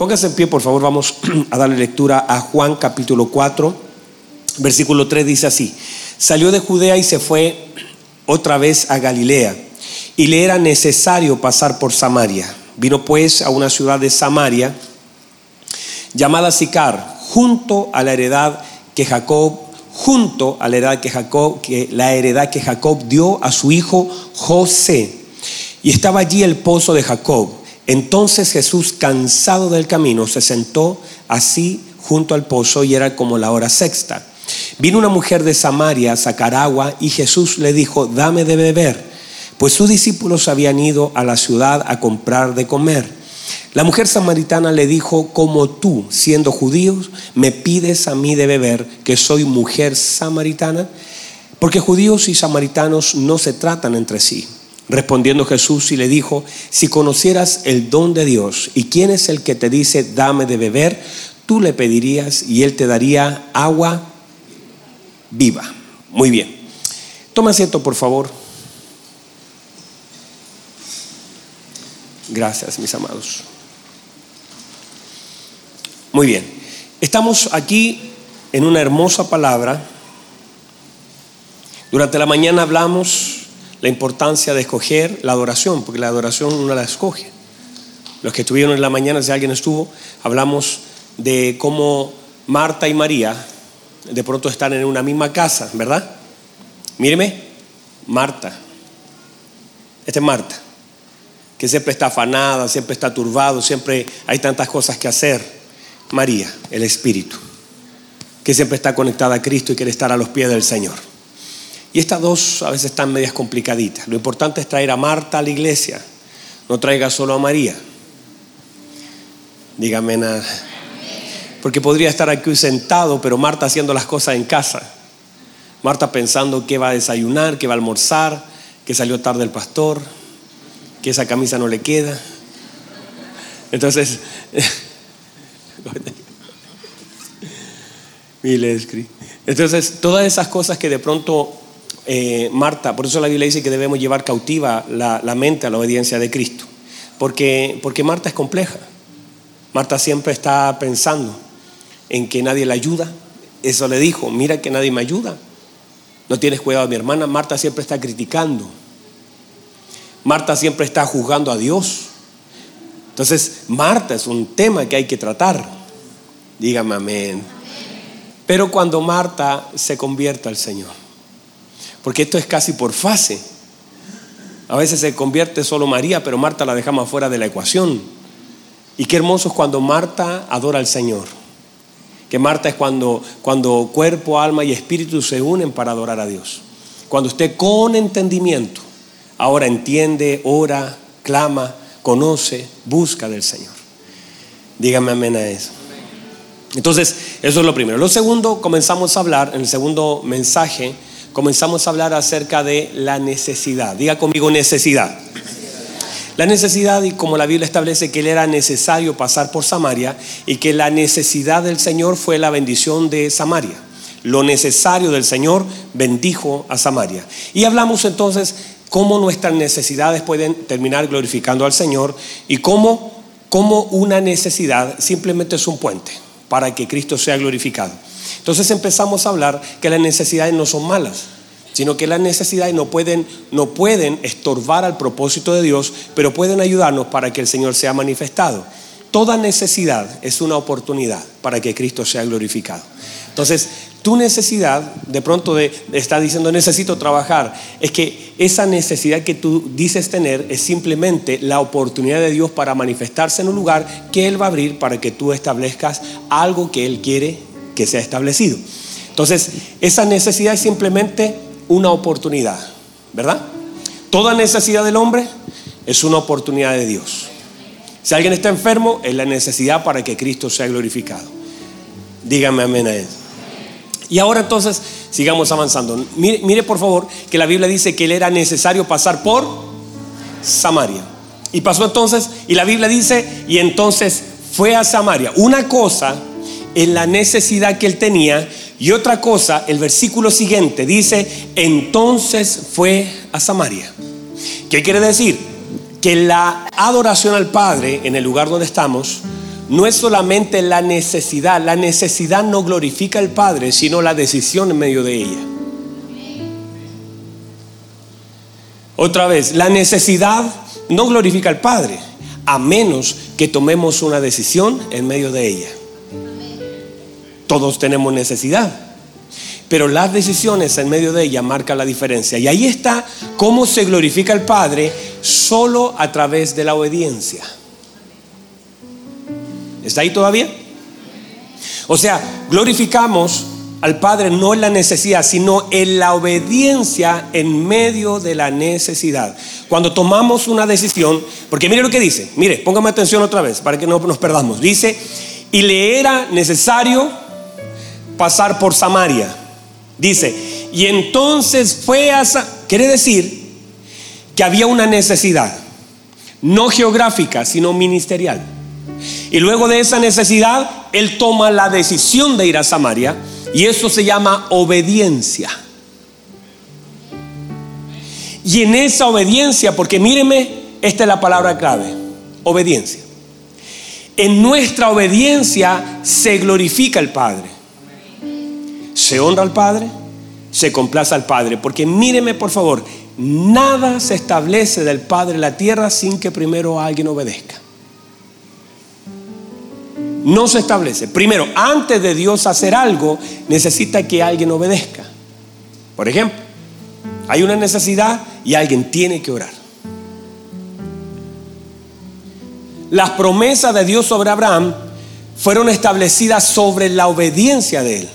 Póngase en pie, por favor, vamos a darle lectura a Juan capítulo 4, versículo 3 dice así, salió de Judea y se fue otra vez a Galilea, y le era necesario pasar por Samaria. Vino pues a una ciudad de Samaria llamada Sicar, junto a la heredad que Jacob, junto a la heredad que Jacob, que la heredad que Jacob dio a su hijo José. Y estaba allí el pozo de Jacob. Entonces Jesús, cansado del camino, se sentó así junto al pozo y era como la hora sexta. Vino una mujer de Samaria a sacar agua y Jesús le dijo, dame de beber, pues sus discípulos habían ido a la ciudad a comprar de comer. La mujer samaritana le dijo, como tú, siendo judíos, me pides a mí de beber, que soy mujer samaritana, porque judíos y samaritanos no se tratan entre sí. Respondiendo Jesús y le dijo, si conocieras el don de Dios y quién es el que te dice, dame de beber, tú le pedirías y él te daría agua viva. Muy bien. Toma asiento, por favor. Gracias, mis amados. Muy bien. Estamos aquí en una hermosa palabra. Durante la mañana hablamos la importancia de escoger la adoración, porque la adoración uno la escoge. Los que estuvieron en la mañana, si alguien estuvo, hablamos de cómo Marta y María de pronto están en una misma casa, ¿verdad? Míreme, Marta. Esta es Marta, que siempre está afanada, siempre está turbado, siempre hay tantas cosas que hacer. María, el Espíritu, que siempre está conectada a Cristo y quiere estar a los pies del Señor. Y estas dos a veces están medias complicaditas. Lo importante es traer a Marta a la iglesia, no traiga solo a María. Dígame nada. Porque podría estar aquí sentado, pero Marta haciendo las cosas en casa. Marta pensando que va a desayunar, que va a almorzar, que salió tarde el pastor, que esa camisa no le queda. Entonces, entonces, todas esas cosas que de pronto eh, Marta, por eso la Biblia dice que debemos llevar cautiva la, mente a la obediencia de Cristo, porque, porque Marta es compleja. Marta siempre está pensando en que nadie la ayuda. Eso le dijo, mira que nadie me ayuda. No tienes cuidado de mi hermana. Marta siempre está criticando. Marta siempre está juzgando a Dios. Entonces, Marta es un tema que hay que tratar. Dígame amén. Pero cuando Marta se convierta al Señor, porque esto es casi por fase. A veces se convierte solo María, pero Marta la dejamos fuera de la ecuación. Y qué hermoso es cuando Marta adora al Señor. Que Marta es cuando, cuando cuerpo, alma y espíritu se unen para adorar a Dios. Cuando usted con entendimiento ahora entiende, ora, clama, conoce, busca del Señor. Dígame amén a eso. Entonces, eso es lo primero. Lo segundo, comenzamos a hablar, en el segundo mensaje, comenzamos a hablar acerca de la necesidad. Diga conmigo necesidad. La necesidad, y como la Biblia establece que él era necesario pasar por Samaria, y que la necesidad del Señor fue la bendición de Samaria. Lo necesario del Señor bendijo a Samaria. Y hablamos entonces cómo nuestras necesidades pueden terminar glorificando al Señor y cómo, cómo una necesidad simplemente es un puente para que Cristo sea glorificado. Entonces empezamos a hablar que las necesidades no son malas, sino que las necesidades no pueden, no pueden estorbar al propósito de Dios, pero pueden ayudarnos para que el Señor sea manifestado. Toda necesidad es una oportunidad para que Cristo sea glorificado. Entonces, tu necesidad, de pronto de, estar diciendo necesito trabajar, es que esa necesidad que tú dices tener es simplemente la oportunidad de Dios para manifestarse en un lugar que Él va a abrir para que tú establezcas algo que Él quiere que sea establecido. Entonces, esa necesidad es simplemente una oportunidad, ¿verdad? Toda necesidad del hombre es una oportunidad de Dios. Si alguien está enfermo, es la necesidad para que Cristo sea glorificado. Dígame amén a eso. Y ahora entonces sigamos avanzando. Mire, por favor que la Biblia dice que él era necesario pasar por Samaria. Y pasó entonces, y la Biblia dice, y entonces fue a Samaria. Una cosa es la necesidad que él tenía y otra cosa, el versículo siguiente dice, entonces fue a Samaria. ¿Qué quiere decir? Que la adoración al Padre en el lugar donde estamos no es solamente la necesidad, la necesidad no glorifica al Padre, sino la decisión en medio de ella. Otra vez, la necesidad no glorifica al Padre, a menos que tomemos una decisión en medio de ella. Todos tenemos necesidad, pero las decisiones en medio de ella marcan la diferencia. Y ahí está cómo se glorifica al Padre solo a través de la obediencia. ¿Está ahí todavía? O sea, glorificamos al Padre no en la necesidad, sino en la obediencia en medio de la necesidad. Cuando tomamos una decisión, porque mire lo que dice, mire, póngame atención otra vez para que no nos perdamos. Dice, y le era necesario pasar por Samaria. Dice, y entonces fue a... Quiere decir que había una necesidad, no geográfica, sino ministerial. Y luego de esa necesidad, él toma la decisión de ir a Samaria y eso se llama obediencia. Y en esa obediencia, porque míreme, esta es la palabra clave, obediencia. En nuestra obediencia se glorifica el Padre. Se honra al Padre, se complace al Padre. Porque míreme por favor, nada se establece del Padre en la tierra sin que primero alguien obedezca no se establece. Primero, antes de Dios hacer algo, necesita que alguien obedezca. Por ejemplo, hay una necesidad y alguien tiene que orar. Las promesas de Dios sobre Abraham fueron establecidas sobre la obediencia de él.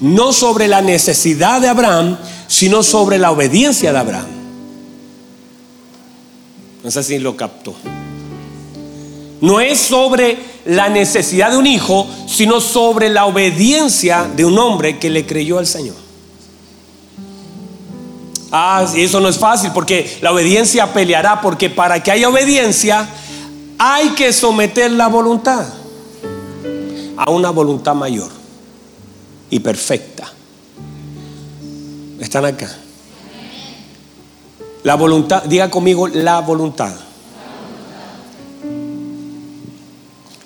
No sobre la necesidad de Abraham, sino sobre la obediencia de Abraham. No sé si lo captó. No es sobre la necesidad de un hijo, sino sobre la obediencia de un hombre que le creyó al Señor. Ah, eso no es fácil porque la obediencia peleará, porque para que haya obediencia hay que someter la voluntad a una voluntad mayor y perfecta. ¿Están acá? La voluntad, diga conmigo la voluntad.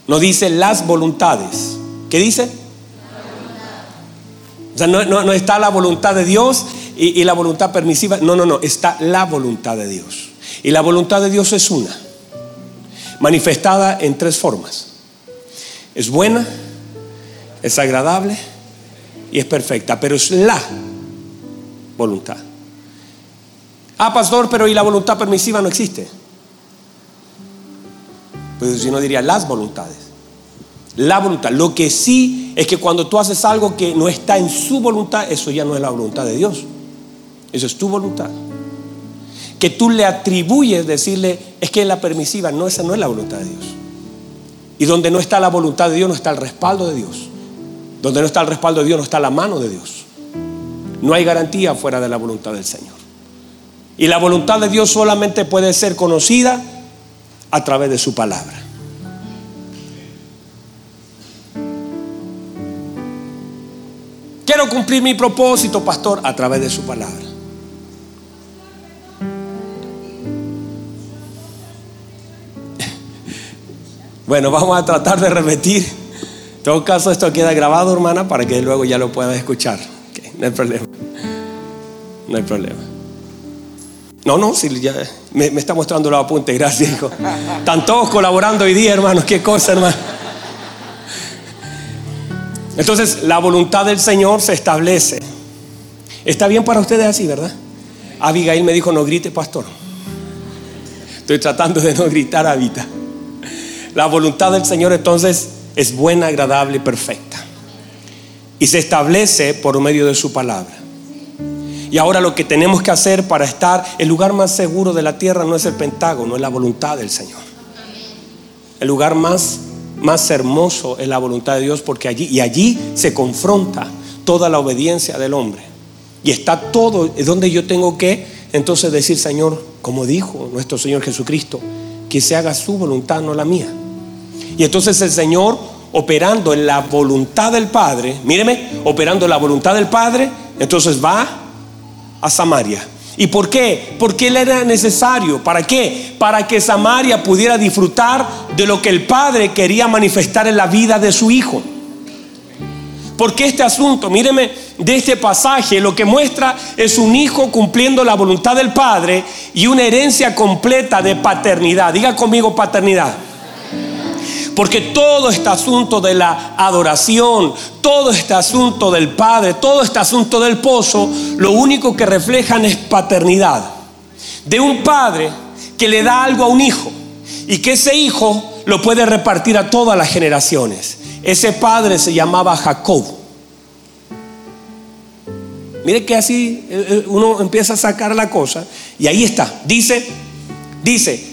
No dice las voluntades. ¿Qué dice? O sea, no, está la voluntad de Dios y, y la voluntad permisiva. No, no, no. Está la voluntad de Dios. Y la voluntad de Dios es una. Manifestada en tres formas. Es buena, es agradable y es perfecta. Pero es la voluntad. Ah, pastor, pero ¿y la voluntad permisiva no existe? Pues si no diría las voluntades. La voluntad. Lo que sí es que cuando tú haces algo que no está en su voluntad, eso ya no es la voluntad de Dios. Eso es tu voluntad. Que tú le atribuyes decirle, es que es la permisiva. No, esa no es la voluntad de Dios. Y donde no está la voluntad de Dios, no está el respaldo de Dios. Donde no está el respaldo de Dios, no está la mano de Dios. No hay garantía fuera de la voluntad del Señor. Y la voluntad de Dios solamente puede ser conocida a través de su palabra. Quiero cumplir mi propósito, pastor, a través de su palabra. Bueno, vamos a tratar de repetir. Todo caso, esto queda grabado, hermana, para que luego ya lo puedas escuchar. no hay problema. No hay problema. No, no, si ya me, está mostrando la apunte, gracias, hijo. Están todos colaborando hoy día, hermanos, qué cosa, hermano. Entonces, la voluntad del Señor se establece. Está bien para ustedes así, ¿verdad? Abigail me dijo, no grite, pastor. Estoy tratando de no gritar, Habita. La voluntad del Señor entonces es buena, agradable y perfecta. Y se establece por medio de su palabra. Y ahora lo que tenemos que hacer para estar, el lugar más seguro de la tierra no es el Pentágono, es la voluntad del Señor. El lugar más, más hermoso es la voluntad de Dios porque allí, y allí se confronta toda la obediencia del hombre. Y está todo, es donde yo tengo que entonces decir, Señor, como dijo nuestro Señor Jesucristo, que se haga su voluntad, no la mía. Y entonces el Señor, operando en la voluntad del Padre, míreme, operando en la voluntad del Padre, entonces va a Samaria. ¿Y por qué? Porque él era necesario. ¿Para qué? Para que Samaria pudiera disfrutar de lo que el Padre quería manifestar en la vida de su hijo. Porque este asunto, míreme, de este pasaje lo que muestra es un hijo cumpliendo la voluntad del Padre y una herencia completa de paternidad. Diga conmigo paternidad. Porque todo este asunto de la adoración, todo este asunto del Padre, todo este asunto del pozo, lo único que reflejan es paternidad. De un padre que le da algo a un hijo y que ese hijo lo puede repartir a todas las generaciones. Ese padre se llamaba Jacob. Mire que así eh, eh, uno empieza a sacar la cosa y ahí está. Dice, dice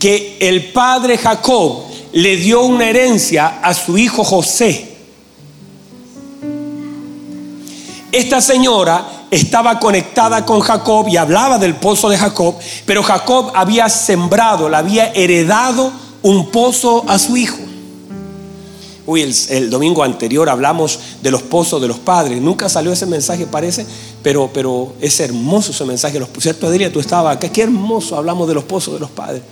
que el padre Jacob le dio una herencia a su hijo José. Esta señora estaba conectada con Jacob y hablaba del pozo de Jacob, pero Jacob había sembrado, le había heredado un pozo a su hijo. Uy, el, domingo anterior hablamos de los pozos de los padres. Nunca salió ese mensaje, parece, pero, pero es hermoso ese mensaje. ¿Cierto, Adrián? Tú estabas acá. Qué hermoso hablamos de los pozos de los padres.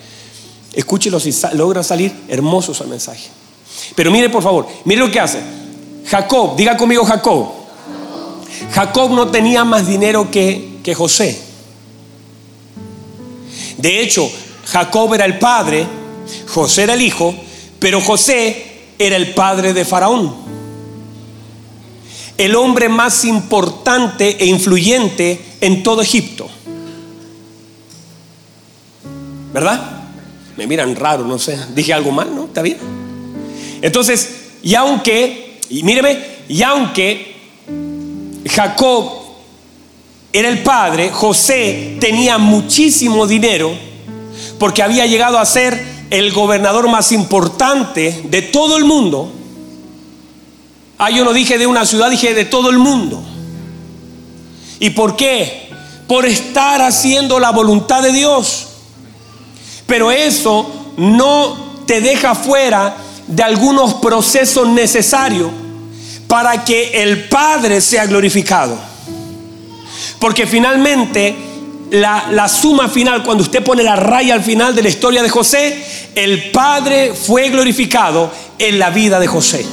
Escúchelo si logra salir. Hermoso ese mensaje. Pero mire, por favor, mire lo que hace. Jacob, diga conmigo Jacob. Jacob no tenía más dinero que, que José. De hecho, Jacob era el padre, José era el hijo, pero José era el padre de Faraón. El hombre más importante e influyente en todo Egipto. ¿Verdad? Me miran raro, no sé. Dije algo mal, ¿no? ¿Está bien? Entonces, y aunque, y míreme, y aunque Jacob era el padre, José tenía muchísimo dinero porque había llegado a ser el gobernador más importante de todo el mundo. Ah, yo no dije de una ciudad, dije de todo el mundo. ¿Y por qué? Por estar haciendo la voluntad de Dios. Pero eso no te deja fuera de algunos procesos necesarios para que el Padre sea glorificado. Porque finalmente la, la, suma final, cuando usted pone la raya al final de la historia de José, el Padre fue glorificado en la vida de José.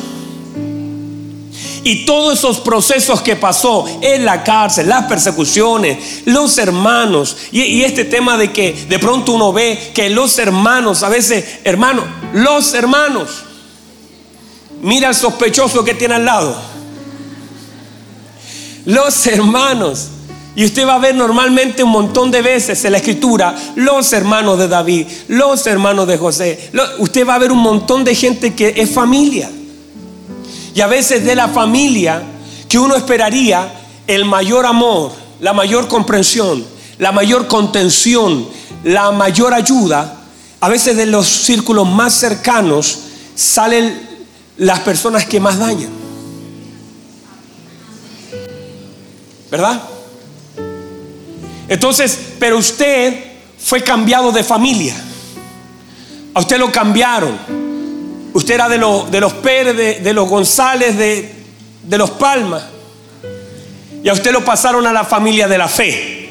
Y todos esos procesos que pasó en la cárcel, las persecuciones, los hermanos, y, este tema de que de pronto uno ve que los hermanos, a veces, hermanos, los hermanos, mira al sospechoso que tiene al lado. Los hermanos. Y usted va a ver normalmente un montón de veces en la escritura los hermanos de David, los hermanos de José. usted va a ver un montón de gente que es familia y a veces de la familia que uno esperaría el mayor amor, la mayor comprensión, la mayor contención, la mayor ayuda, a veces de los círculos más cercanos salen las personas que más dañan. ¿Verdad? Entonces, pero usted fue cambiado de familia. A usted lo cambiaron. Usted era de, de los Pérez, de, los González, de, de los Palmas. Y a usted lo pasaron a la familia de la fe.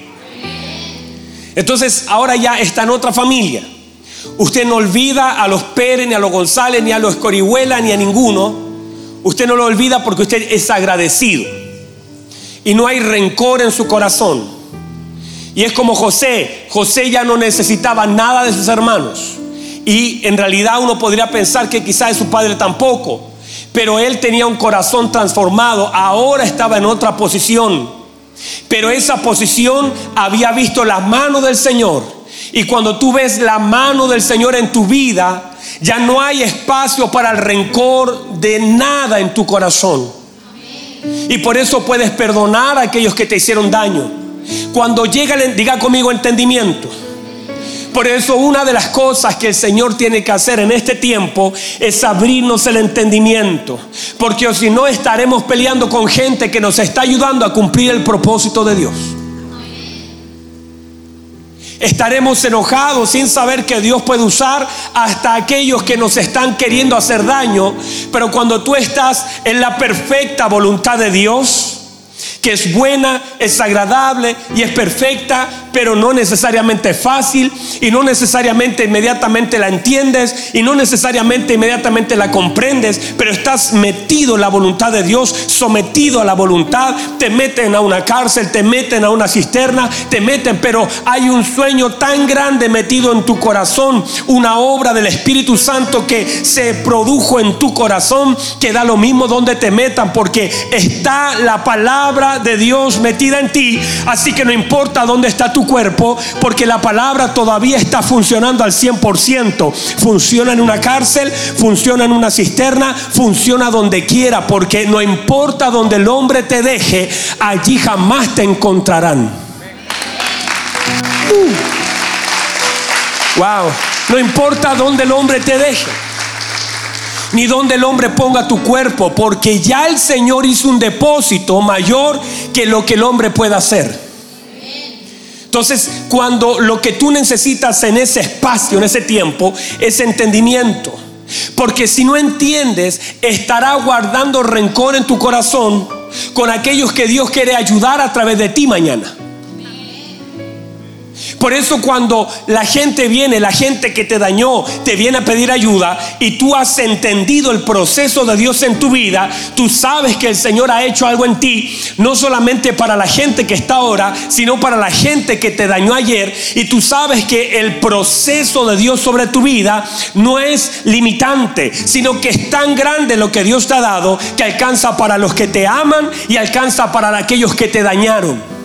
Entonces ahora ya está en otra familia. Usted no olvida a los Pérez, ni a los González, ni a los Escorihuela, ni a ninguno. Usted no lo olvida porque usted es agradecido. Y no hay rencor en su corazón. Y es como José. José ya no necesitaba nada de sus hermanos. Y en realidad uno podría pensar que quizás su padre tampoco. Pero él tenía un corazón transformado. Ahora estaba en otra posición. Pero esa posición había visto la mano del Señor. Y cuando tú ves la mano del Señor en tu vida, ya no hay espacio para el rencor de nada en tu corazón. Y por eso puedes perdonar a aquellos que te hicieron daño. Cuando llega, diga conmigo entendimiento. Por eso una de las cosas que el Señor tiene que hacer en este tiempo es abrirnos el entendimiento. Porque si no estaremos peleando con gente que nos está ayudando a cumplir el propósito de Dios. Estaremos enojados sin saber que Dios puede usar hasta aquellos que nos están queriendo hacer daño. Pero cuando tú estás en la perfecta voluntad de Dios, es buena, es agradable y es perfecta, pero no necesariamente fácil y no necesariamente inmediatamente la entiendes y no necesariamente inmediatamente la comprendes, pero estás metido en la voluntad de Dios, sometido a la voluntad, te meten a una cárcel, te meten a una cisterna, te meten, pero hay un sueño tan grande metido en tu corazón, una obra del Espíritu Santo que se produjo en tu corazón, que da lo mismo donde te metan, porque está la palabra de Dios metida en ti, así que no importa dónde está tu cuerpo, porque la palabra todavía está funcionando al 100%. Funciona en una cárcel, funciona en una cisterna, funciona donde quiera, porque no importa donde el hombre te deje, allí jamás te encontrarán. Uh. Wow, no importa donde el hombre te deje ni donde el hombre ponga tu cuerpo, porque ya el Señor hizo un depósito mayor que lo que el hombre pueda hacer. Entonces, cuando lo que tú necesitas en ese espacio, en ese tiempo, es entendimiento. Porque si no entiendes, estará guardando rencor en tu corazón con aquellos que Dios quiere ayudar a través de ti mañana. Por eso cuando la gente viene, la gente que te dañó, te viene a pedir ayuda y tú has entendido el proceso de Dios en tu vida, tú sabes que el Señor ha hecho algo en ti, no solamente para la gente que está ahora, sino para la gente que te dañó ayer. Y tú sabes que el proceso de Dios sobre tu vida no es limitante, sino que es tan grande lo que Dios te ha dado que alcanza para los que te aman y alcanza para aquellos que te dañaron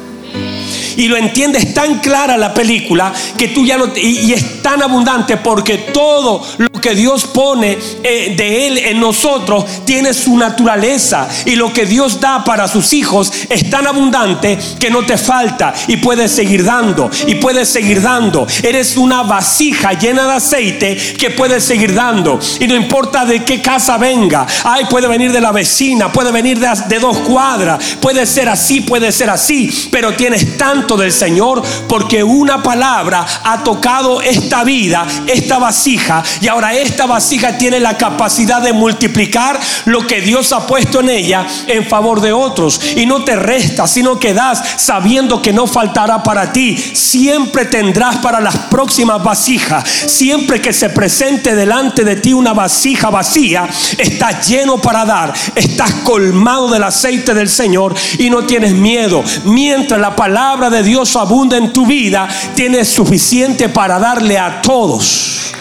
y lo entiendes tan clara la película que tú ya no y, es tan abundante porque todo lo que Dios pone eh, de él en nosotros tiene su naturaleza y lo que Dios da para sus hijos es tan abundante que no te falta y puedes seguir dando y puedes seguir dando. Eres una vasija llena de aceite que puedes seguir dando y no importa de qué casa venga. Ay, puede venir de la vecina, puede venir de, de dos cuadras, puede ser así, puede ser así, pero tienes tanto del Señor porque una palabra ha tocado esta vida, esta vasija, y ahora esta vasija tiene la capacidad de multiplicar lo que Dios ha puesto en ella en favor de otros. Y no te resta, sino que das sabiendo que no faltará para ti. Siempre tendrás para las próximas vasijas. Siempre que se presente delante de ti una vasija vacía, estás lleno para dar. Estás colmado del aceite del Señor y no tienes miedo. Mientras la palabra de Dios abunda en tu vida, tienes suficiente para darle a todos.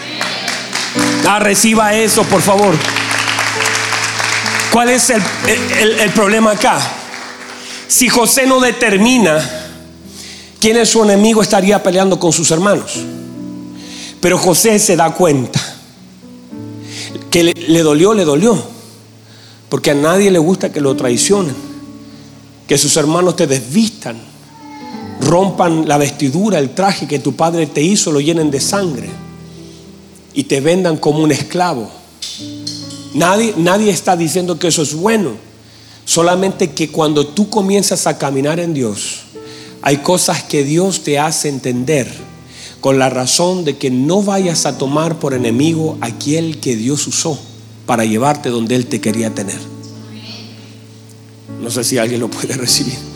Ah, reciba eso, por favor. ¿Cuál es el, problema acá? Si José no determina quién es su enemigo, estaría peleando con sus hermanos. Pero José se da cuenta que le, le, dolió, le dolió. Porque a nadie le gusta que lo traicionen, que sus hermanos te desvistan, rompan la vestidura, el traje que tu padre te hizo, lo llenen de sangre y te vendan como un esclavo. Nadie, nadie está diciendo que eso es bueno. Solamente que cuando tú comienzas a caminar en Dios, hay cosas que Dios te hace entender con la razón de que no vayas a tomar por enemigo aquel que Dios usó para llevarte donde Él te quería tener. No sé si alguien lo puede recibir.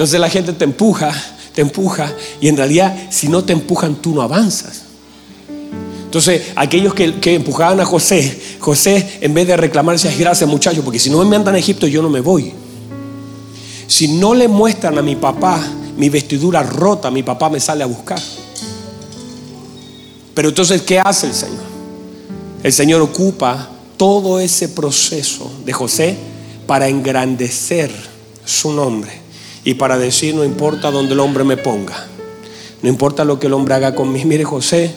Entonces la gente te empuja, te empuja, y en realidad si no te empujan tú no avanzas. Entonces, aquellos que, empujaban a José, José en vez de reclamarse, gracias muchachos, porque si no me mandan a Egipto yo no me voy. Si no le muestran a mi papá mi vestidura rota, mi papá me sale a buscar. Pero entonces, ¿qué hace el Señor? El Señor ocupa todo ese proceso de José para engrandecer su nombre y para decir no importa donde el hombre me ponga, no importa lo que el hombre haga conmigo. Mire José,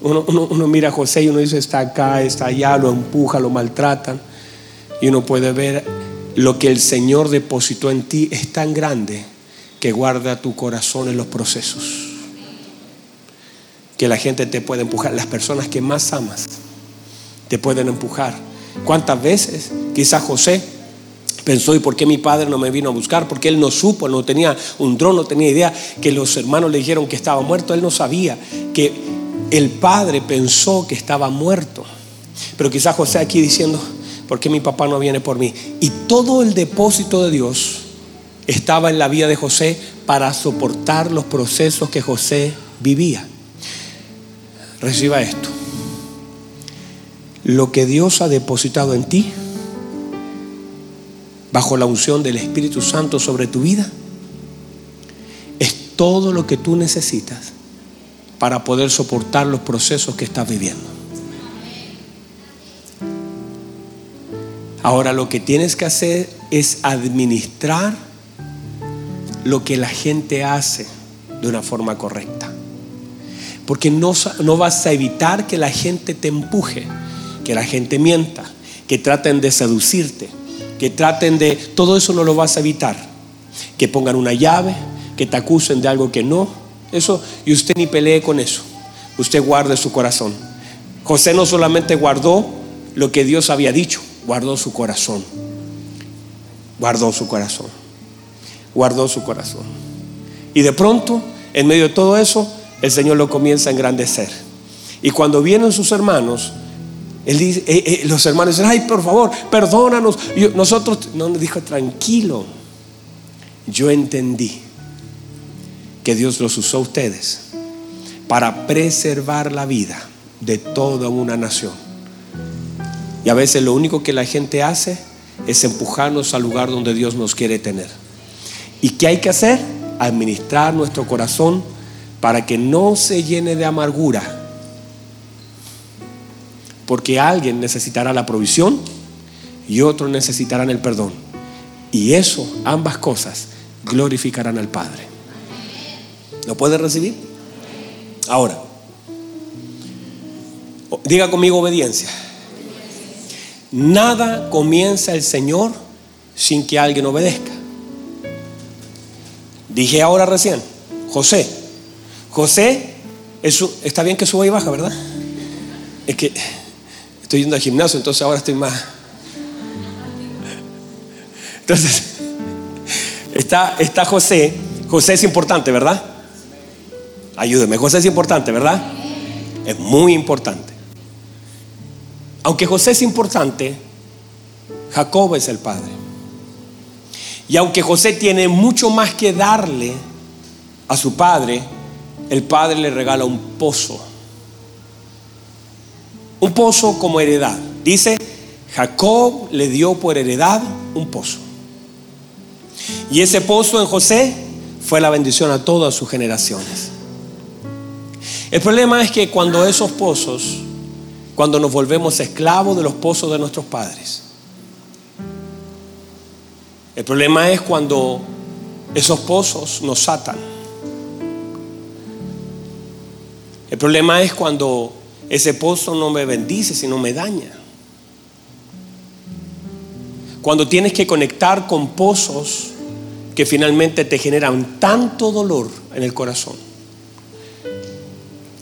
uno, mira a José y uno dice está acá, está allá, lo empuja, lo maltratan y uno puede ver lo que el Señor depositó en ti es tan grande que guarda tu corazón en los procesos. Que la gente te puede empujar, las personas que más amas te pueden empujar. ¿Cuántas veces? Quizás José pensó, ¿y por qué mi padre no me vino a buscar? Porque él no supo, no tenía un dron, no tenía idea que los hermanos le dijeron que estaba muerto. Él no sabía que el padre pensó que estaba muerto. Pero quizás José aquí diciendo, ¿por qué mi papá no viene por mí? Y todo el depósito de Dios estaba en la vida de José para soportar los procesos que José vivía. Reciba esto. Lo que Dios ha depositado en ti, bajo la unción del Espíritu Santo sobre tu vida, es todo lo que tú necesitas para poder soportar los procesos que estás viviendo. Ahora lo que tienes que hacer es administrar lo que la gente hace de una forma correcta. Porque no, no vas a evitar que la gente te empuje, que la gente mienta, que traten de seducirte, que traten de... Todo eso no lo vas a evitar. Que pongan una llave, que te acusen de algo que no. Eso, y usted ni pelee con eso. Usted guarde su corazón. José no solamente guardó lo que Dios había dicho, guardó su corazón. Guardó su corazón. Guardó su corazón. Y de pronto, en medio de todo eso, el Señor lo comienza a engrandecer. Y cuando vienen sus hermanos, él dice, eh, eh, los hermanos dicen, ay, por favor, perdónanos. nosotros, no, dijo, tranquilo. Yo entendí que Dios los usó a ustedes para preservar la vida de toda una nación. Y a veces lo único que la gente hace es empujarnos al lugar donde Dios nos quiere tener. ¿Y qué hay que hacer? Administrar nuestro corazón para que no se llene de amargura. Porque alguien necesitará la provisión y otros necesitarán el perdón. Y eso, ambas cosas, glorificarán al Padre. ¿Lo puede recibir? Ahora, diga conmigo obediencia. Nada comienza el Señor sin que alguien obedezca. Dije ahora recién, José. José, está bien que suba y baja, ¿verdad? Es que estoy yendo al gimnasio, entonces ahora estoy más... Entonces, está, está José. José es importante, ¿verdad? Ayúdeme. José es importante, ¿verdad? Es muy importante. Aunque José es importante, Jacob es el padre. Y aunque José tiene mucho más que darle a su padre, el padre le regala un pozo. Un pozo como heredad. Dice, Jacob le dio por heredad un pozo. Y ese pozo en José fue la bendición a todas sus generaciones. El problema es que cuando esos pozos, cuando nos volvemos esclavos de los pozos de nuestros padres, el problema es cuando esos pozos nos atan. El problema es cuando ese pozo no me bendice, sino me daña. Cuando tienes que conectar con pozos que finalmente te generan tanto dolor en el corazón.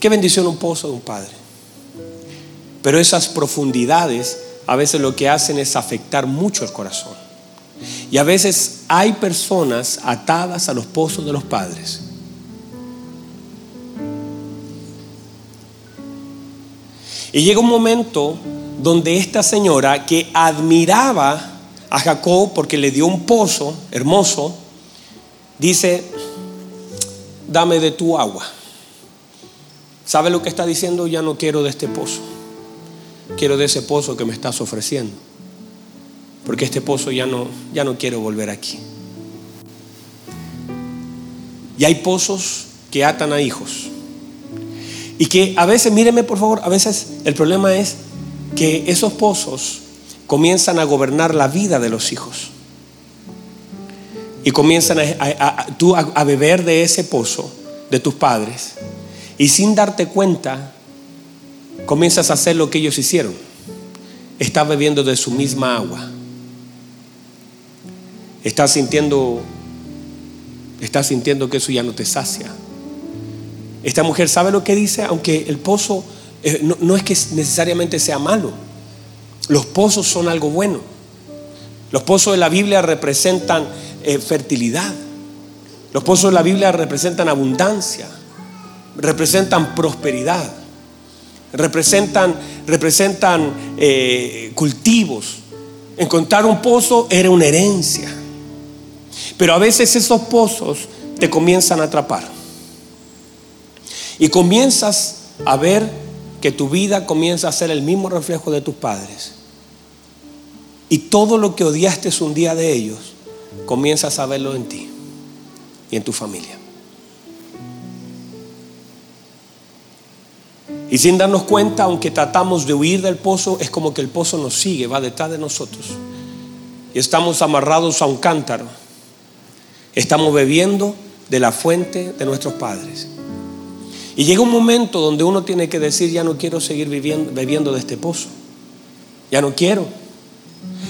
Qué bendición un pozo de un padre. Pero esas profundidades a veces lo que hacen es afectar mucho el corazón. Y a veces hay personas atadas a los pozos de los padres. Y llega un momento donde esta señora que admiraba a Jacob porque le dio un pozo hermoso, dice, dame de tu agua. ¿Sabe lo que está diciendo? Ya no quiero de este pozo. Quiero de ese pozo que me estás ofreciendo. Porque este pozo ya no, ya no quiero volver aquí. Y hay pozos que atan a hijos. Y que a veces, míreme por favor, a veces el problema es que esos pozos comienzan a gobernar la vida de los hijos. Y comienzan a, tú a beber de ese pozo de tus padres y sin darte cuenta, comienzas a hacer lo que ellos hicieron. Estás bebiendo de su misma agua. Estás sintiendo, estás sintiendo que eso ya no te sacia. Esta mujer sabe lo que dice, aunque el pozo eh, no, es que necesariamente sea malo. Los pozos son algo bueno. Los pozos de la Biblia representan eh, fertilidad. Los pozos de la Biblia representan abundancia representan prosperidad, representan, representan eh, cultivos. Encontrar un pozo era una herencia. Pero a veces esos pozos te comienzan a atrapar. Y comienzas a ver que tu vida comienza a ser el mismo reflejo de tus padres. Y todo lo que odiaste un día de ellos, comienzas a verlo en ti y en tu familia. Y sin darnos cuenta, aunque tratamos de huir del pozo, es como que el pozo nos sigue, va detrás de nosotros. Y estamos amarrados a un cántaro. Estamos bebiendo de la fuente de nuestros padres. Y llega un momento donde uno tiene que decir, ya no quiero seguir viviendo, bebiendo de este pozo. Ya no quiero.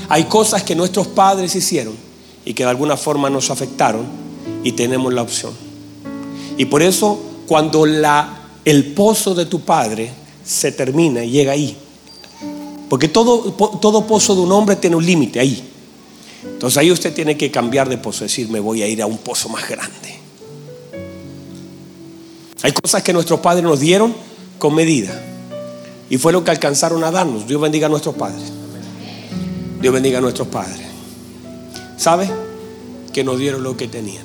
Hay cosas que nuestros padres hicieron y que de alguna forma nos afectaron y tenemos la opción. Y por eso cuando la, el pozo de tu padre se termina y llega ahí, porque todo, todo pozo de un hombre tiene un límite ahí. Entonces ahí usted tiene que cambiar de pozo, decir, me voy a ir a un pozo más grande. Hay cosas que nuestros padres nos dieron con medida. Y fue lo que alcanzaron a darnos. Dios bendiga a nuestros padres. Dios bendiga a nuestros padres. ¿Sabe? Que nos dieron lo que tenían.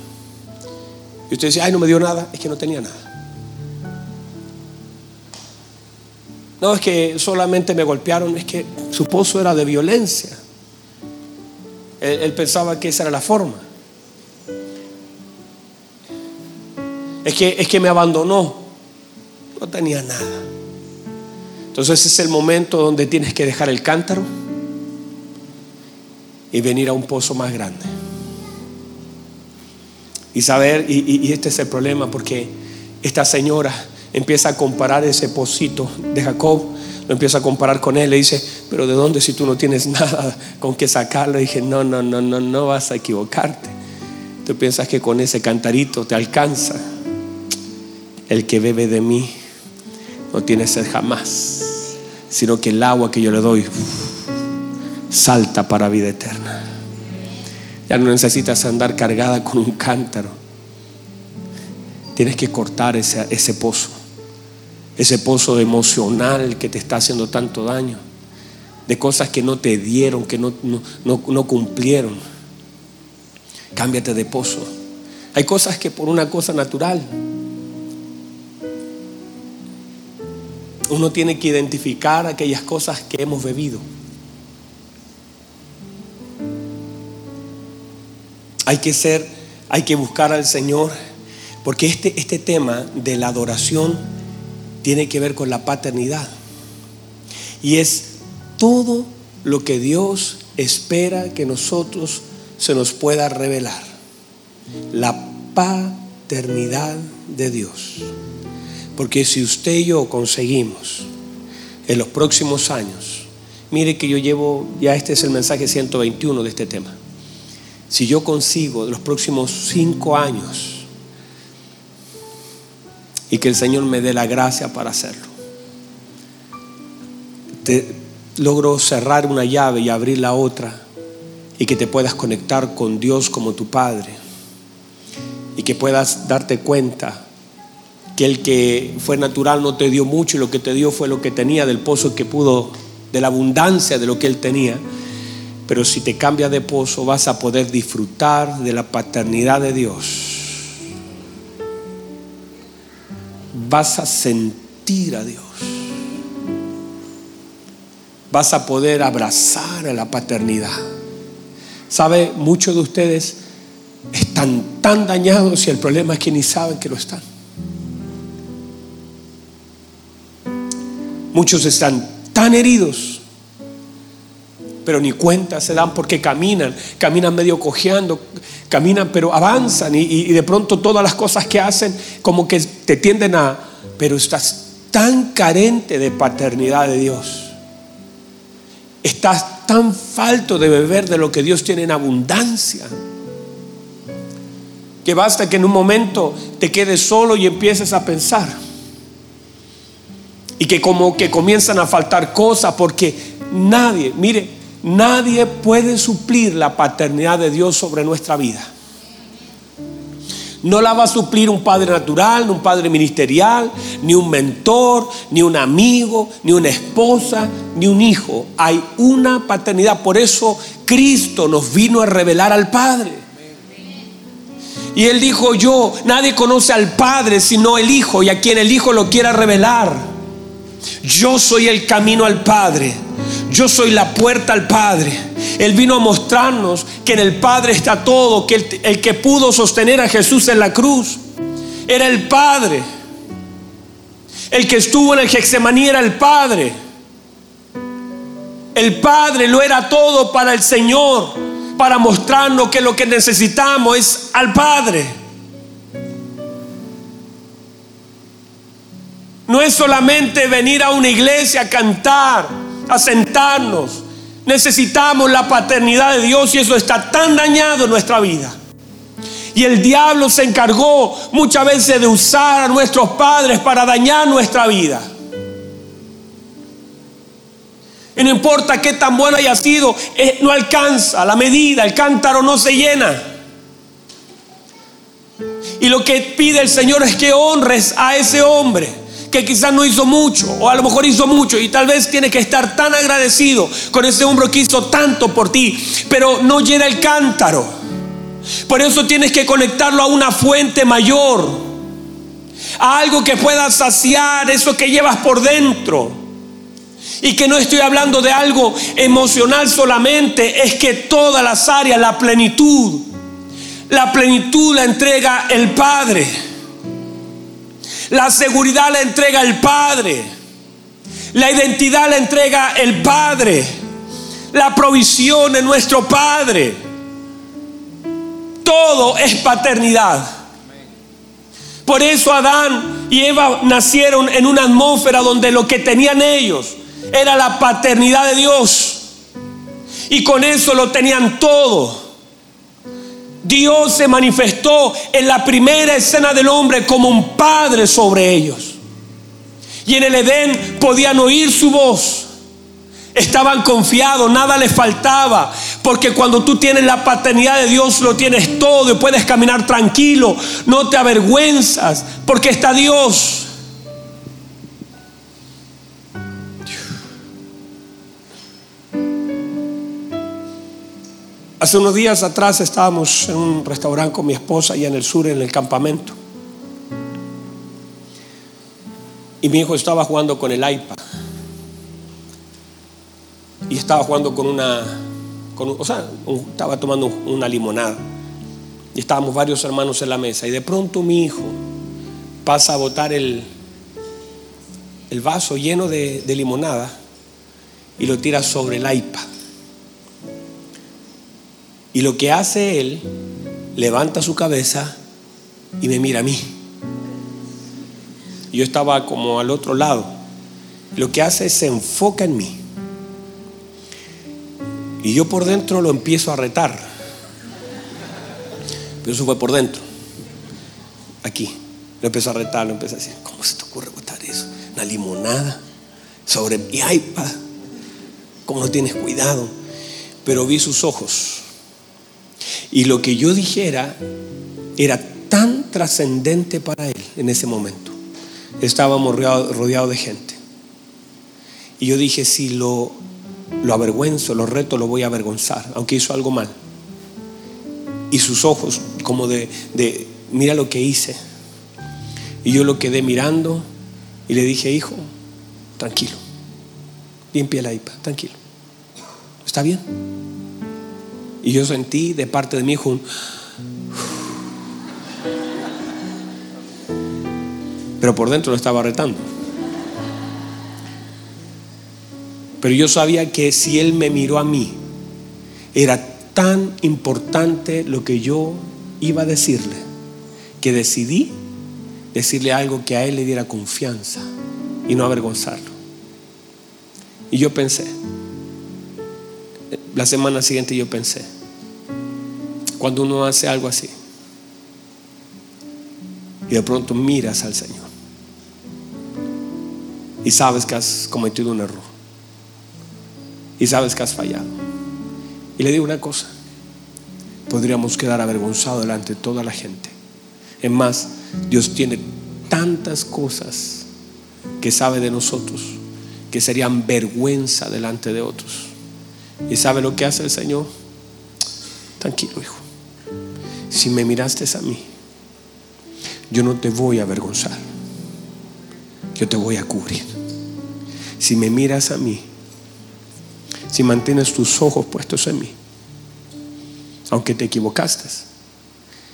Y usted dice, ay, no me dio nada. Es que no tenía nada. No, es que solamente me golpearon. Es que su pozo era de violencia. Él, pensaba que esa era la forma. Es que, es que me abandonó. No tenía nada. Entonces es el momento donde tienes que dejar el cántaro y venir a un pozo más grande. Y saber, y, este es el problema, porque esta señora empieza a comparar ese pocito de Jacob, lo empieza a comparar con él, le dice, pero ¿de dónde si tú no tienes nada con que sacarlo? Y dije, no, no, no, no, no vas a equivocarte. Tú piensas que con ese cantarito te alcanza. El que bebe de mí no tiene sed jamás, sino que el agua que yo le doy salta para vida eterna. Ya no necesitas andar cargada con un cántaro. Tienes que cortar ese, ese pozo. Ese pozo emocional que te está haciendo tanto daño. De cosas que no te dieron, que no, no, no cumplieron. Cámbiate de pozo. Hay cosas que por una cosa natural uno tiene que identificar aquellas cosas que hemos bebido. Hay que ser, hay que buscar al Señor, porque este, este tema de la adoración tiene que ver con la paternidad. Y es todo lo que Dios espera que nosotros se nos pueda revelar. La paternidad de Dios. Porque si usted y yo conseguimos en los próximos años, mire que yo llevo, ya este es el mensaje 121 de este tema. Si yo consigo los próximos cinco años y que el Señor me dé la gracia para hacerlo, logro cerrar una llave y abrir la otra y que te puedas conectar con Dios como tu Padre y que puedas darte cuenta que el que fue natural no te dio mucho y lo que te dio fue lo que tenía del pozo que pudo, de la abundancia de lo que él tenía pero si te cambias de pozo vas a poder disfrutar de la paternidad de Dios. Vas a sentir a Dios. Vas a poder abrazar a la paternidad. ¿Sabe? Muchos de ustedes están tan dañados y el problema es que ni saben que lo están. Muchos están tan heridos pero ni cuenta se dan porque caminan, caminan medio cojeando, caminan pero avanzan y, de pronto todas las cosas que hacen como que te tienden a, pero estás tan carente de paternidad de Dios. Estás tan falto de beber de lo que Dios tiene en abundancia. Que basta que en un momento te quedes solo y empieces a pensar. Y que como que comienzan a faltar cosas porque nadie, mire, Nadie puede suplir la paternidad de Dios sobre nuestra vida. No la va a suplir un padre natural, ni un padre ministerial, ni un mentor, ni un amigo, ni una esposa, ni un hijo. Hay una paternidad. Por eso Cristo nos vino a revelar al Padre. Y él dijo, yo, nadie conoce al Padre sino el Hijo y a quien el Hijo lo quiera revelar. Yo soy el camino al Padre. Yo soy la puerta al Padre. Él vino a mostrarnos que en el Padre está todo, que el, que pudo sostener a Jesús en la cruz era el Padre. El que estuvo en el Gexemaní era el Padre. El Padre lo era todo para el Señor, para mostrarnos que lo que necesitamos es al Padre. No es solamente venir a una iglesia a cantar, a sentarnos. Necesitamos la paternidad de Dios y eso está tan dañado en nuestra vida. Y el diablo se encargó muchas veces de usar a nuestros padres para dañar nuestra vida. Y no importa qué tan bueno haya sido, eh, no alcanza la medida, el cántaro no se llena. Y lo que pide el Señor es que honres a ese hombre que quizás no hizo mucho, o a lo mejor hizo mucho, y tal vez tiene que estar tan agradecido con ese hombre que hizo tanto por ti, pero no llena el cántaro. Por eso tienes que conectarlo a una fuente mayor, a algo que pueda saciar eso que llevas por dentro. Y que no estoy hablando de algo emocional solamente, es que todas las áreas, la plenitud, la plenitud la entrega el Padre. La seguridad la entrega el Padre. La identidad la entrega el Padre. La provisión es nuestro Padre. Todo es paternidad. Por eso Adán y Eva nacieron en una atmósfera donde lo que tenían ellos era la paternidad de Dios. Y con eso lo tenían todo. Dios se manifestó en la primera escena del hombre como un padre sobre ellos. Y en el Edén podían oír su voz. Estaban confiados, nada les faltaba. Porque cuando tú tienes la paternidad de Dios, lo tienes todo y puedes caminar tranquilo. No te avergüenzas, porque está Dios. Hace unos días atrás estábamos en un restaurante con mi esposa allá en el sur, en el campamento. Y mi hijo estaba jugando con el iPad y estaba jugando con una, o sea, estaba tomando una limonada. Y estábamos varios hermanos en la mesa. Y de pronto mi hijo pasa a botar el, el vaso lleno de, de limonada y lo tira sobre el iPad. Y lo que hace él, levanta su cabeza y me mira a mí. Yo estaba como al otro lado. Lo que hace es se enfoca en mí. Y yo por dentro lo empiezo a retar. Pero eso fue por dentro. Aquí. Lo empiezo a retar, lo empiezo a decir, ¿cómo se te ocurre botar eso? Una limonada sobre mi iPad. ¿Cómo no tienes cuidado? Pero vi sus ojos. Y lo que yo dijera era tan trascendente para él en ese momento. Estábamos rodeados de gente. Y yo dije, si lo lo avergüenzo, lo reto, lo voy a avergonzar, aunque hizo algo mal. Y sus ojos, como de, de, mira lo que hice. Y yo lo quedé mirando y le dije, hijo, tranquilo, limpia la iPad, tranquilo. ¿Está bien? Y yo sentí de parte de mi hijo un... Pero por dentro lo estaba retando. Pero yo sabía que si Él me miró a mí, era tan importante lo que yo iba a decirle, que decidí decirle algo que a Él le diera confianza y no avergonzarlo. Y yo pensé, la semana siguiente yo pensé, cuando uno hace algo así, y de pronto miras al Señor, y sabes que has cometido un error y sabes que has fallado. Y le digo una cosa, podríamos quedar avergonzados delante de toda la gente. Es más, Dios tiene tantas cosas que sabe de nosotros que serían vergüenza delante de otros. ¿Y sabe lo que hace el Señor? Tranquilo, hijo. si me miraste a mí, yo no te voy a avergonzar. Yo te voy a cubrir. Si me miras a mí, si mantienes tus ojos puestos en mí, aunque te equivocaste,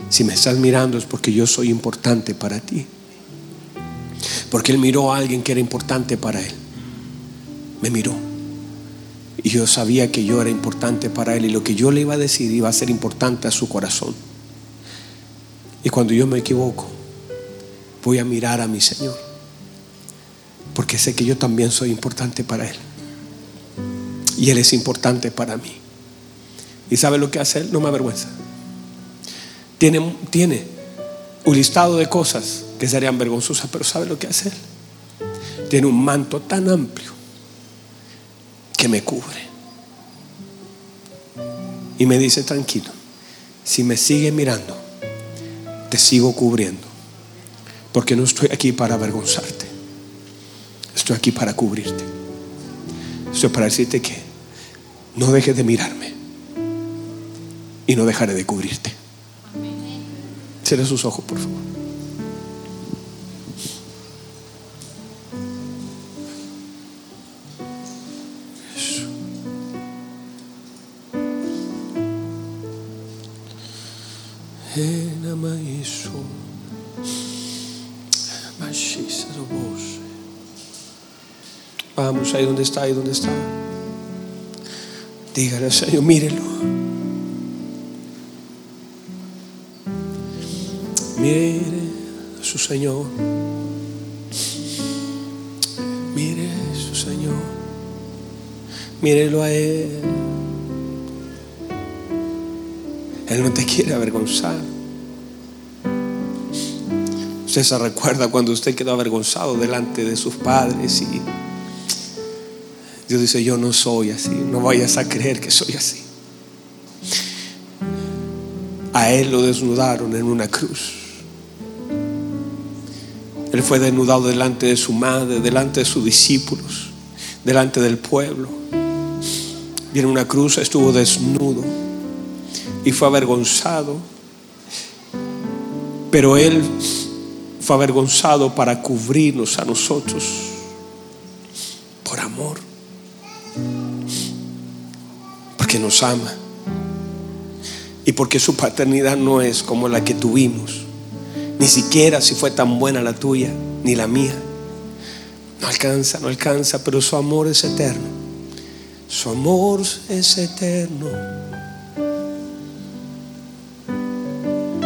si me estás mirando es porque yo soy importante para ti. Porque Él miró a alguien que era importante para Él. Me miró. Y yo sabía que yo era importante para Él y lo que yo le iba a decir iba a ser importante a su corazón. Y cuando yo me equivoco, voy a mirar a mi Señor. Porque sé que yo también soy importante para Él. Y Él es importante para mí. ¿Y sabe lo que hace Él? No me avergüenza. Tiene, un listado de cosas que serían vergonzosas, pero ¿sabe lo que hace Él? Tiene un manto tan amplio que me cubre. Y me dice, tranquilo, si me sigue mirando, te sigo cubriendo. Porque no estoy aquí para avergonzarte. Estoy aquí para cubrirte. Estoy para decirte que no dejes de mirarme. Y no dejaré de cubrirte. Cierra sus ojos, por favor. Ahí donde está, ahí donde está. Dígale, Señor, mírelo. Mire a su Señor. Mire a su Señor. Mírelo a Él. Él no te quiere avergonzar. Usted se recuerda cuando usted quedó avergonzado delante de sus padres y Dios dice, yo no soy así, no vayas a creer que soy así. A Él lo desnudaron en una cruz. Él fue desnudado delante de su madre, delante de sus discípulos, delante del pueblo. Y en una cruz estuvo desnudo y fue avergonzado. Pero Él fue avergonzado para cubrirnos a nosotros ama. Y porque su paternidad no es como la que tuvimos. Ni siquiera si fue tan buena la tuya, ni la mía. No alcanza, no alcanza, pero su amor es eterno. Su amor es eterno.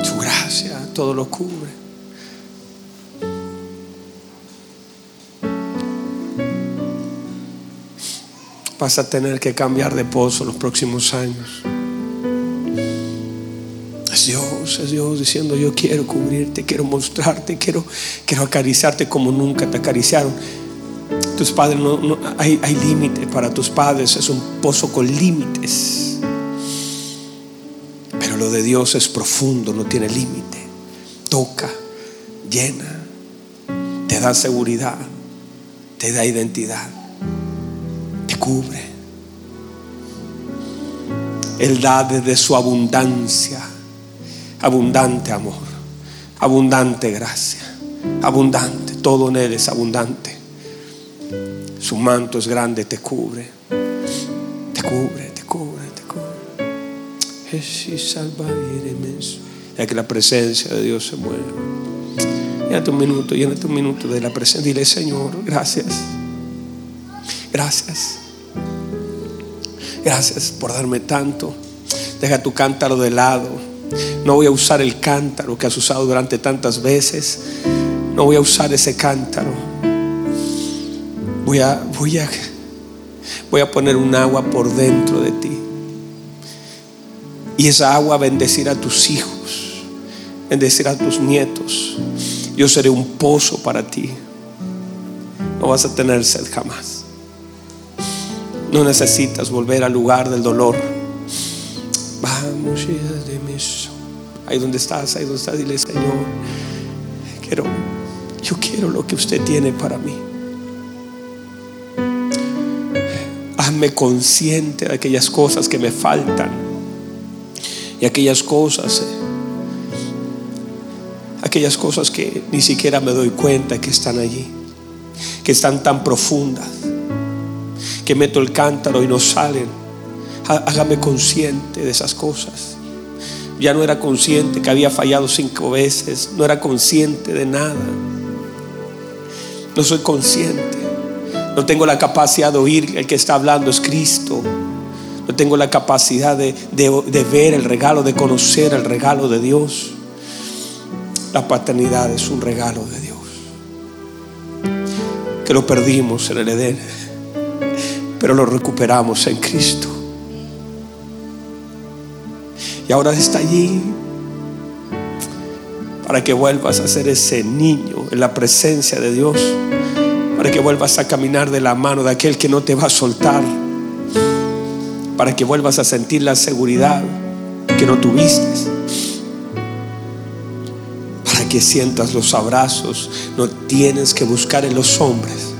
Su gracia todo lo cubre. Vas a tener que cambiar de pozo los próximos años. Es Dios, es Dios diciendo, yo quiero cubrirte, quiero mostrarte, quiero, quiero acariciarte como nunca te acariciaron. Tus padres, no, hay, hay límite para tus padres, es un pozo con límites. Pero lo de Dios es profundo, no tiene límite. Toca, llena, te da seguridad, te da identidad cubre. Él da desde su abundancia, abundante amor, abundante gracia, abundante, todo en Él es abundante. Su manto es grande, te cubre, te cubre, te cubre, te cubre. Ya que la presencia de Dios se mueve. Llénate un minuto, llénate un minuto de la presencia. Dile, Señor, gracias. Gracias. Gracias por darme tanto. Deja tu cántaro de lado. No voy a usar el cántaro que has usado durante tantas veces. No voy a usar ese cántaro. Voy a, voy a, voy a poner un agua por dentro de ti. Y esa agua bendecirá a tus hijos, bendecirá a tus nietos. Yo seré un pozo para ti. No vas a tener sed jamás. No necesitas volver al lugar del dolor. Vamos, ahí donde estás, ahí donde estás, dile Señor, quiero, yo quiero lo que usted tiene para mí. Hazme consciente de aquellas cosas que me faltan y aquellas cosas eh, aquellas cosas que ni siquiera me doy cuenta que están allí, que están tan profundas, que meto el cántaro y no salen. Hágame consciente de esas cosas. Ya no era consciente que había fallado cinco veces, no era consciente de nada. No soy consciente. No tengo la capacidad de oír el que está hablando es Cristo. No tengo la capacidad de, de ver el regalo, de conocer el regalo de Dios. La paternidad es un regalo de Dios. Que lo perdimos en el pero lo recuperamos en Cristo. Y ahora está allí para que vuelvas a ser ese niño en la presencia de Dios, para que vuelvas a caminar de la mano de aquel que no te va a soltar, para que vuelvas a sentir la seguridad que no tuviste que sientas los abrazos. No tienes que buscar en los hombres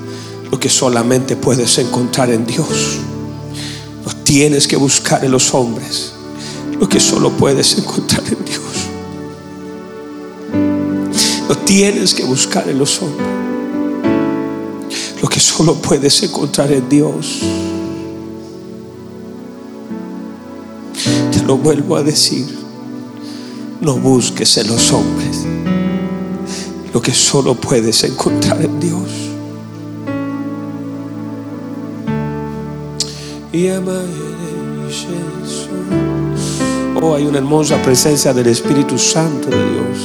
lo que solamente puedes encontrar en Dios. No tienes que buscar en los hombres lo que solo puedes encontrar en Dios. No tienes que buscar en los hombres lo que solo puedes encontrar en Dios. Te lo vuelvo a decir. No busques en los hombres lo que solo puedes encontrar en Dios. Oh, hay una hermosa presencia del Espíritu Santo de Dios.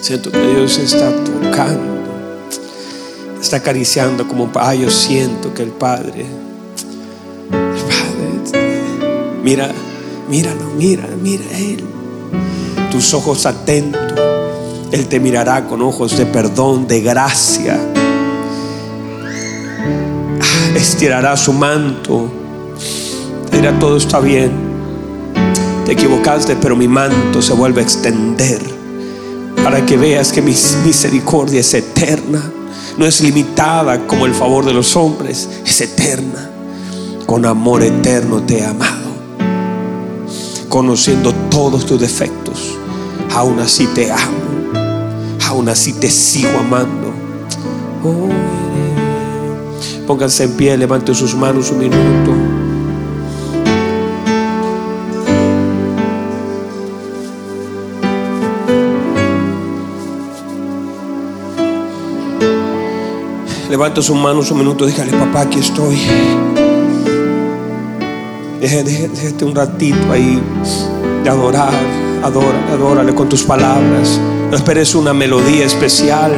Siento que Dios está tocando, está acariciando como ah, yo siento que el Padre, el Padre, mira, míralo, mira, mira Él, tus ojos atentos él te mirará con ojos de perdón, de gracia. Estirará su manto. Te dirá, todo está bien. Te equivocaste, pero mi manto se vuelve a extender para que veas que mi misericordia es eterna. No es limitada como el favor de los hombres, es eterna. Con amor eterno te he amado. Conociendo todos tus defectos, aún así te amo aún así te sigo amando. Pónganse en pie, levanten sus manos un minuto. Levanta sus manos un minuto, dígale, papá, aquí estoy. Déjate un ratito ahí de adorar, adórale, adórale con tus palabras. No esperes una melodía especial,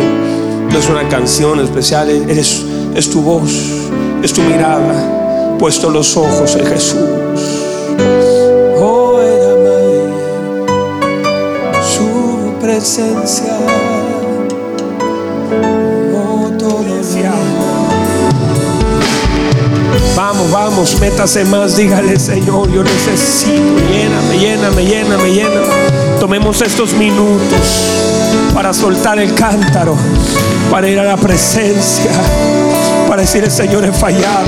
no es una canción especial, eres, es tu voz, es tu mirada, puesto los ojos en Jesús. Oh, su presencia. Oh, todo Vamos, vamos, métase más, dígale Señor, yo necesito, lléname, lléname, lléname, lléname. Tomemos estos minutos para soltar el cántaro, para ir a la presencia, para decir, Señor, he fallado,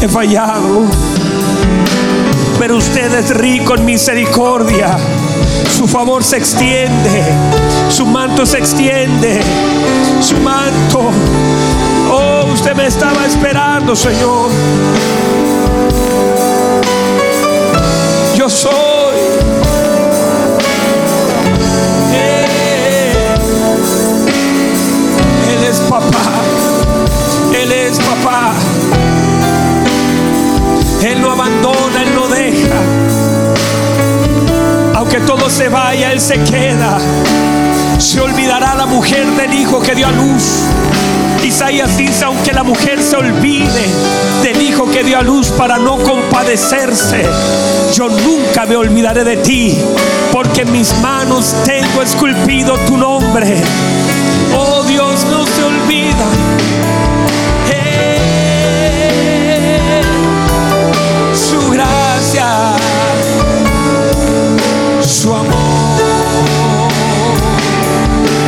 he fallado, pero usted es rico en misericordia, su favor se extiende, su manto se extiende, su manto, oh, usted me estaba esperando, Señor. Yo soy papá. Él no abandona, Él no deja. Aunque todo se vaya, Él se queda. Se olvidará la mujer del hijo que dio a luz. Isaías dice, aunque la mujer se olvide del hijo que dio a luz para no compadecerse, yo nunca me olvidaré de ti, porque en mis manos tengo esculpido tu nombre. Oh Dios, no se olvida. Su gracia, su amor.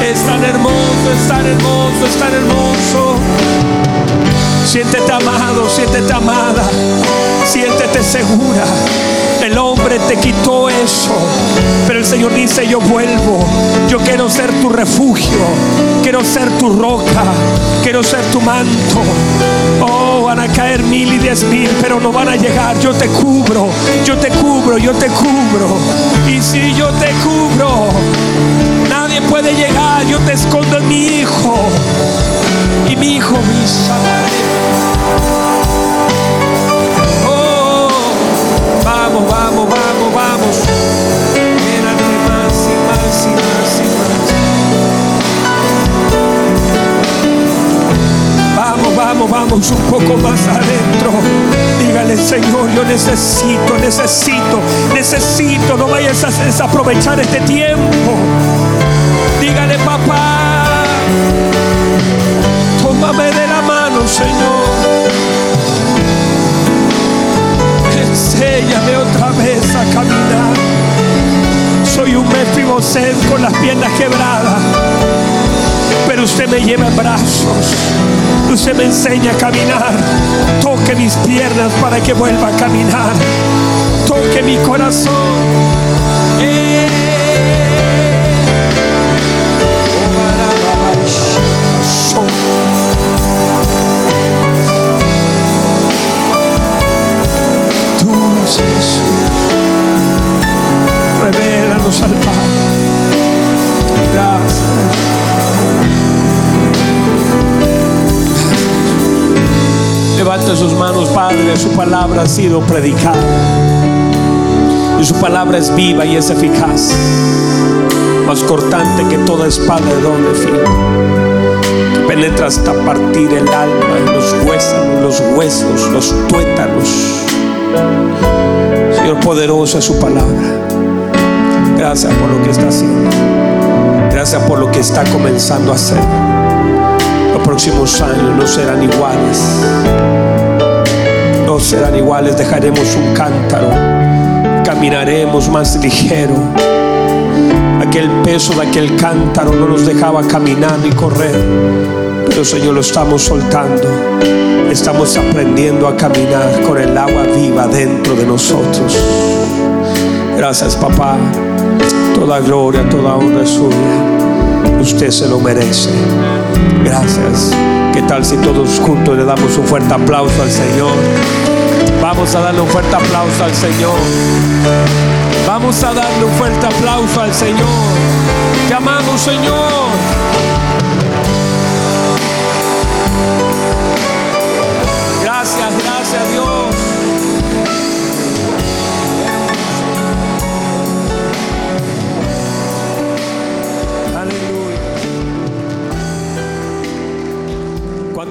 Es tan hermoso, es tan hermoso, es tan hermoso. Siéntete amado, siéntete amada, siéntete segura. El hombre te quitó eso. Pero el Señor dice, yo vuelvo. Yo quiero ser tu refugio. Quiero ser tu roca. Quiero ser tu manto. Oh, van a caer mil y diez mil, pero no van a llegar. Yo te cubro. Yo te cubro. Yo te cubro. Y si yo te cubro, nadie puede llegar. Yo te escondo en mi hijo. Y mi hijo, mi Oh, vamos, vamos, vamos, vamos. Llénate más y más y más y más. Vamos, vamos, vamos un poco más adentro. Dígale, Señor, yo necesito, necesito, necesito. No vayas a desaprovechar este tiempo. Dígale, papá, Señor. Enséñame otra vez a caminar. Soy un Mefiboset con las piernas quebradas. Pero usted me lleva en brazos. Usted me enseña a caminar. Toque mis piernas para que vuelva a caminar. Toque mi corazón. Eh. Revélanos al Padre. Gracias. Levanta sus manos, Padre. Su palabra ha sido predicada. Y su palabra es viva y es eficaz. Más cortante que toda espada de doble filo. Penetra hasta partir el alma, los huesos, los huesos, los tuétanos. Señor, poderosa es su palabra. Gracias por lo que está haciendo. Gracias por lo que está comenzando a hacer. Los próximos años no serán iguales. No serán iguales. Dejaremos un cántaro. Caminaremos más ligero. Aquel peso de aquel cántaro no nos dejaba caminar ni correr. Pero Señor lo estamos soltando. Estamos aprendiendo a caminar con el agua viva dentro de nosotros. Gracias papá. Toda gloria, toda honra es suya. Usted se lo merece. Gracias. ¿Qué tal si todos juntos le damos un fuerte aplauso al Señor? Vamos a darle un fuerte aplauso al Señor. Vamos a darle un fuerte aplauso al Señor. Te amamos, Señor.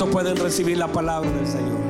Pueden recibir la palabra del Señor?